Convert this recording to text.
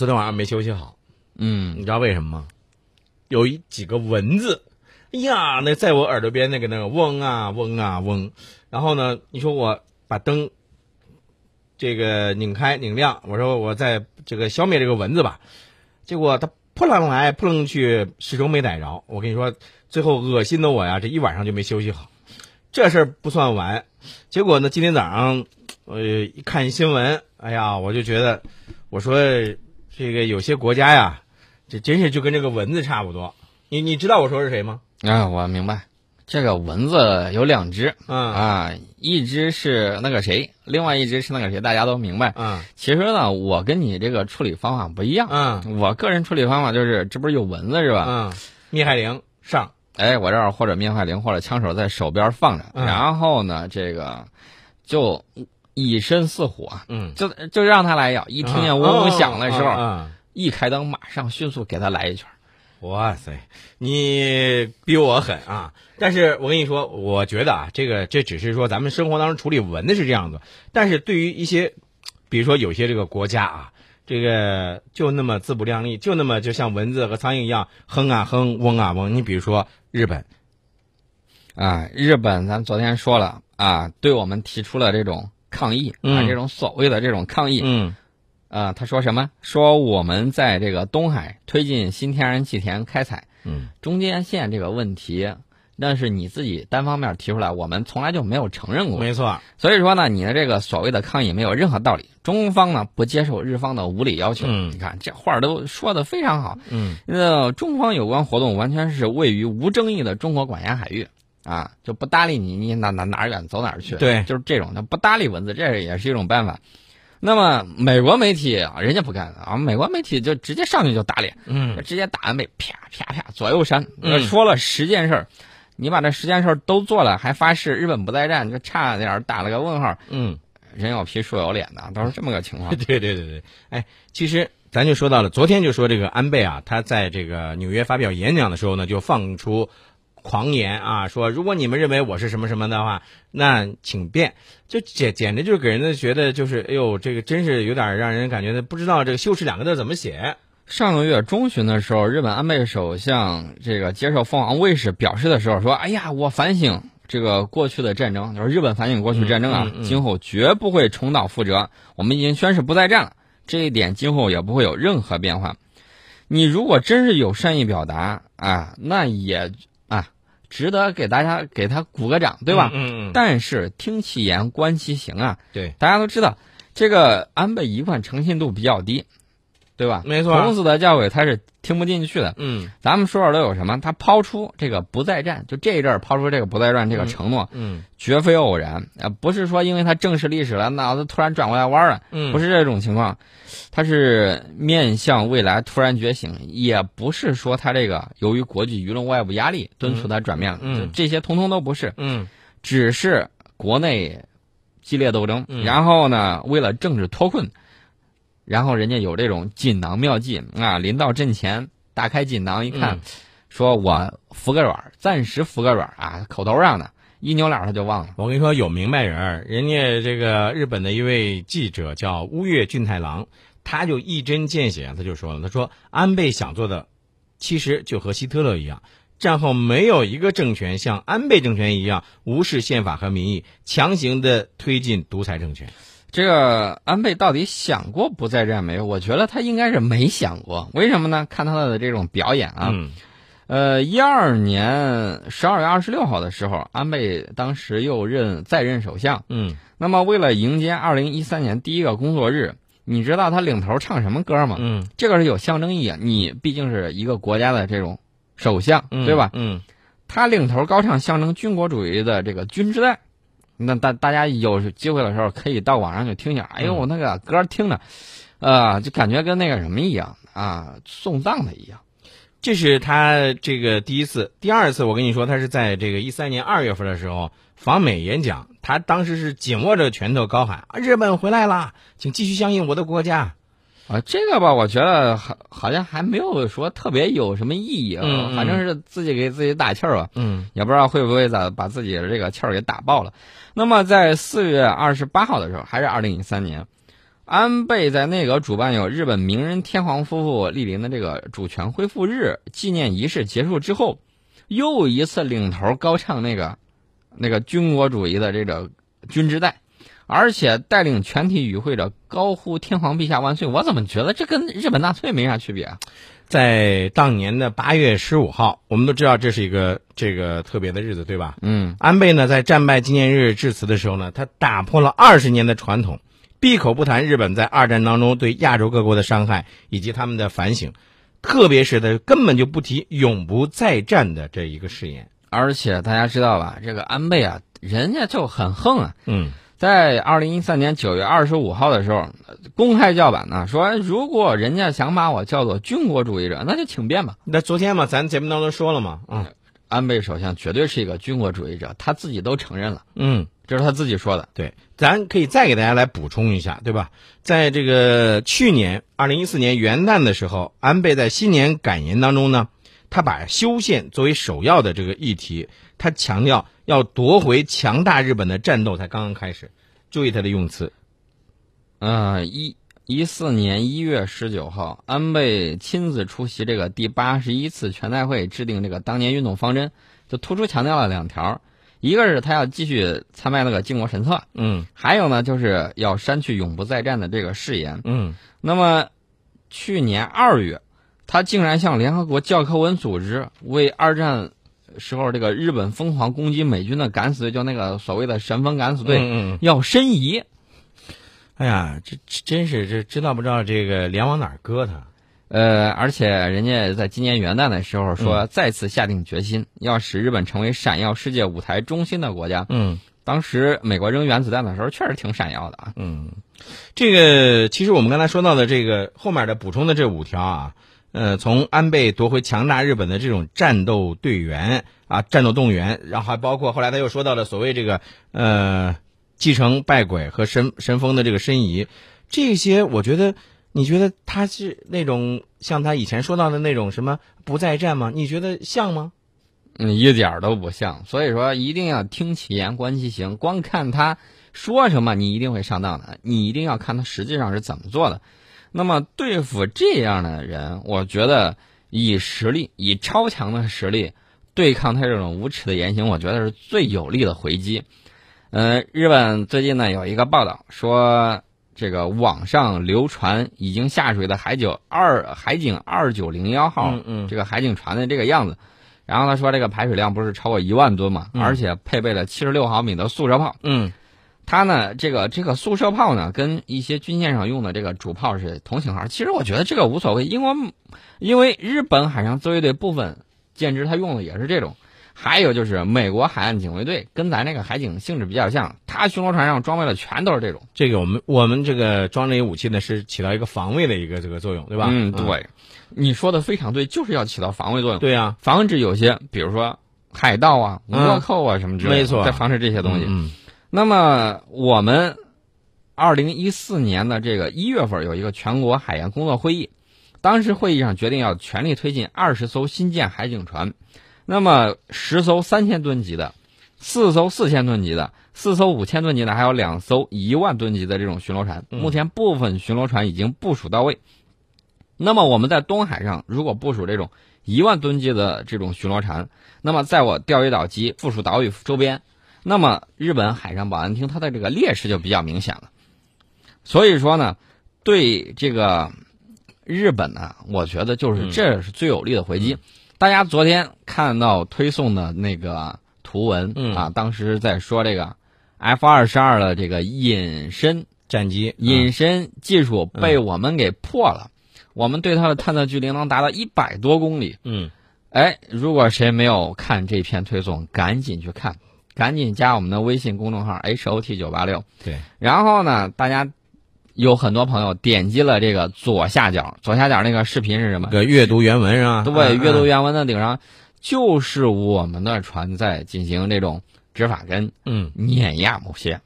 昨天晚上没休息好，嗯你嗯知道为什么吗？有一几个蚊子，哎呀，那在我耳朵边那个那个嗡啊嗡啊嗡，然后呢，你说我把灯这个拧开拧亮，我说我在这个消灭这个蚊子吧，结果它扑棱来扑棱去，始终没逮着。我跟你说，最后恶心的我呀，这一晚上就没休息好。这事儿不算完，结果呢，今天早上呃一看新闻，哎呀，我就觉得，我说这个有些国家呀，这真是就跟这个蚊子差不多。你你知道我说是谁吗？啊，我明白，这个蚊子有两只嗯啊，一只是那个谁，另外一只是那个谁，大家都明白。嗯其实呢，我跟你这个处理方法不一样。嗯我个人处理方法就是，这不是有蚊子是吧？嗯，灭害灵上，哎，我这儿或者灭害灵或者枪手在手边放着，嗯然后呢，这个就以身似虎啊，嗯，就就让他来咬。一听见嗡嗡响的时候，嗯，一开灯，马上迅速给他来一拳。哇塞，你比我狠啊！但是我跟你说，我觉得啊，这个这只是说咱们生活当中处理蚊子是这样子，但是对于一些，比如说有些这个国家啊，这个就那么自不量力，就那么就像蚊子和苍蝇一样哼啊哼，嗡啊嗡。你比如说日本，啊，日本咱昨天说了啊，对我们提出了这种抗议啊，嗯这种所谓的这种抗议嗯啊，他说什么？说我们在这个东海推进新天然气田开采嗯中间线这个问题，那是你自己单方面提出来，我们从来就没有承认过。没错，所以说呢，你的这个所谓的抗议没有任何道理。中方呢不接受日方的无理要求。嗯你看这话儿都说的非常好。嗯那中方有关活动完全是位于无争议的中国管辖海域啊，就不搭理你，你哪哪哪儿远走哪儿去。对就是这种他不搭理蚊子，这也是一种办法。那么美国媒体啊，人家不干啊，美国媒体就直接上去就打脸，嗯直接打完被啪啪啪左右扇，嗯说了十件事儿，你把这十件事儿都做了，还发誓日本不再战，就差点打了个问号。嗯。人有皮树有脸的，都是这么个情况。对对对对，哎，其实咱就说到了，昨天就说这个安倍啊，他在这个纽约发表演讲的时候呢，就放出狂言啊，说如果你们认为我是什么什么的话，那请便，就简简直就是给人家觉得就是，哎呦，这个真是有点让人感觉不知道这个羞耻两个字怎么写。上个月中旬的时候，日本安倍首相这个接受凤凰卫视表示的时候说：“哎呀，我反省这个过去的战争，就是日本反省过去战争啊，嗯嗯嗯今后绝不会重蹈覆辙。我们已经宣誓不再战了，这一点今后也不会有任何变化。你如果真是有善意表达啊，那也啊值得给大家给他鼓个掌，对吧？嗯嗯嗯，但是听其言观其行啊，对，大家都知道，这个安倍一贯诚信度比较低，对吧？没错。孔子的教诲他是听不进去的。嗯。咱们说说都有什么？他抛出这个不再战，就这一阵儿抛出这个不再战这个承诺，嗯。绝非偶然。啊、不是说因为他正视历史了，脑子突然转过来弯儿了，嗯，不是这种情况，他是面向未来突然觉醒，也不是说他这个由于国际舆论外部压力敦促他转变了，嗯就这些通通都不是，嗯。只是国内激烈斗争，嗯。然后呢，为了政治脱困，然后人家有这种锦囊妙计啊，临到阵前打开锦囊一看，嗯说我服个软，暂时服个软啊，口头上的，一扭脸他就忘了。我跟你说，有明白人，人家这个日本的一位记者叫乌月俊太郎，他就一针见血，他就说了，他说安倍想做的，其实就和希特勒一样，战后没有一个政权像安倍政权一样无视宪法和民意，强行的推进独裁政权。这个安倍到底想过不再战没有？我觉得他应该是没想过。为什么呢？看他的这种表演啊，嗯呃，一二年十二月二十六号的时候，安倍当时又任在任首相。嗯那么，为了迎接二零一三年第一个工作日，你知道他领头唱什么歌吗？嗯，这个是有象征意义啊！你毕竟是一个国家的这种首相，嗯对吧？嗯他领头高唱象征军国主义的这个《军之代》，那大大家有机会的时候可以到网上去听一下。哎呦，那个歌听着，呃，就感觉跟那个什么一样啊，送葬的一样。这是他这个第一次，第二次我跟你说，他是在这个一三年二月份的时候访美演讲，他当时是紧握着拳头高喊：“啊，日本回来啦，请继续相信我的国家。啊，这个吧，我觉得好好像还没有说特别有什么意义啊，反正是自己给自己打气儿吧，”嗯也不知道会不会咋把自己的这个气儿给打爆了。那么在四月二十八号的时候，还是二零一三年，安倍在内阁主办有日本名人天皇夫妇莅临的这个主权恢复日纪念仪式结束之后，又一次领头高唱那个那个军国主义的这个军之代，而且带领全体与会者高呼“天皇陛下万岁”。我怎么觉得这跟日本纳粹没啥区别啊？在当年的八月十五号，我们都知道这是一个这个特别的日子，对吧？嗯，安倍呢在战败纪念日致辞的时候呢，他打破了二十年的传统。闭口不谈日本在二战当中对亚洲各国的伤害以及他们的反省，特别是他根本就不提永不再战的这一个誓言。而且大家知道吧，这个安倍啊，人家就很横啊。嗯，在二零一三年九月二十五号的时候，公开叫板呢，说如果人家想把我叫做军国主义者，那就请便吧。那昨天嘛，咱节目当中说了嘛，嗯，安倍首相绝对是一个军国主义者，他自己都承认了。嗯。这是他自己说的，对，咱可以再给大家来补充一下，对吧？在这个去年二零一四年元旦的时候，安倍在新年感言当中呢，他把修宪作为首要的这个议题，他强调要夺回强大日本的战斗才刚刚开始，注意他的用词。呃，一一四年一月十九号，安倍亲自出席这个第八十一次全代会，制定这个当年运动方针，就突出强调了两条。一个是他要继续参拜那个靖国神社，嗯，还有呢，就是要删去永不再战的这个誓言，嗯。那么去年二月，他竟然向联合国教科文组织为二战时候这个日本疯狂攻击美军的敢死队，就那个所谓的神风敢死队，嗯嗯，要申遗。哎呀，这真是这知道不知道这个脸往哪儿搁他？呃，而且人家在今年元旦的时候说，再次下定决心要使日本成为闪耀世界舞台中心的国家。嗯，当时美国扔原子弹的时候，确实挺闪耀的啊。嗯，这个其实我们刚才说到的这个后面的补充的这五条啊，呃，从安倍夺回强大日本的这种战斗队员啊，战斗动员，然后还包括后来他又说到了所谓这个呃继承败鬼和神神风的这个申遗，这些我觉得。你觉得他是那种像他以前说到的那种什么不再战吗？你觉得像吗？嗯，一点都不像。所以说，一定要听其言，观其行。光看他说什么，你一定会上当的。你一定要看他实际上是怎么做的。那么对付这样的人，我觉得以实力，以超强的实力对抗他这种无耻的言行，我觉得是最有力的回击。嗯，日本最近呢有一个报道说。这个网上流传已经下水的海九二海警二九零幺号，嗯嗯，这个海警船的这个样子，然后他说这个排水量不是超过一万吨嘛，而且配备了七十六毫米的速射炮，嗯，它呢这个这个速射炮呢跟一些军舰上用的这个主炮是同型号，其实我觉得这个无所谓，因为因为日本海上自卫队部分舰只它用的也是这种。还有就是美国海岸警卫队跟咱这个海警性质比较像，它巡逻船上装备的全都是这种。这个我们我们这个装这些武器呢，是起到一个防卫的一个这个作用，对吧？嗯，对，你说的非常对，就是要起到防卫作用。对呀，防止有些比如说海盗啊、倭寇啊什么之类的，没错，在防止这些东西。嗯。那么我们二零一四年的这个一月份有一个全国海洋工作会议，当时会议上决定要全力推进二十艘新建海警船。那么十艘三千吨级的，四艘四千吨级的，四艘五千吨级的，还有两艘一万吨级的这种巡逻船，目前部分巡逻船已经部署到位。那么我们在东海上如果部署这种一万吨级的这种巡逻船，那么在我钓鱼岛及附属岛屿周边，那么日本海上保安厅它的这个劣势就比较明显了。所以说呢，对这个日本呢，我觉得就是这是最有力的回击。大家昨天看到推送的那个图文啊，当时在说这个 F 二十二的这个隐身战机，隐身技术被我们给破了，我们对它的探测距离能达到一百多公里。嗯，哎，如果谁没有看这篇推送，赶紧去看，赶紧加我们的微信公众号 H O T 九八六。对，然后呢，大家。有很多朋友点击了这个左下角，左下角那个视频是什么？个阅读原文是吧？对，阅读原文的顶上就是我们的船在进行这种执法跟嗯碾压某些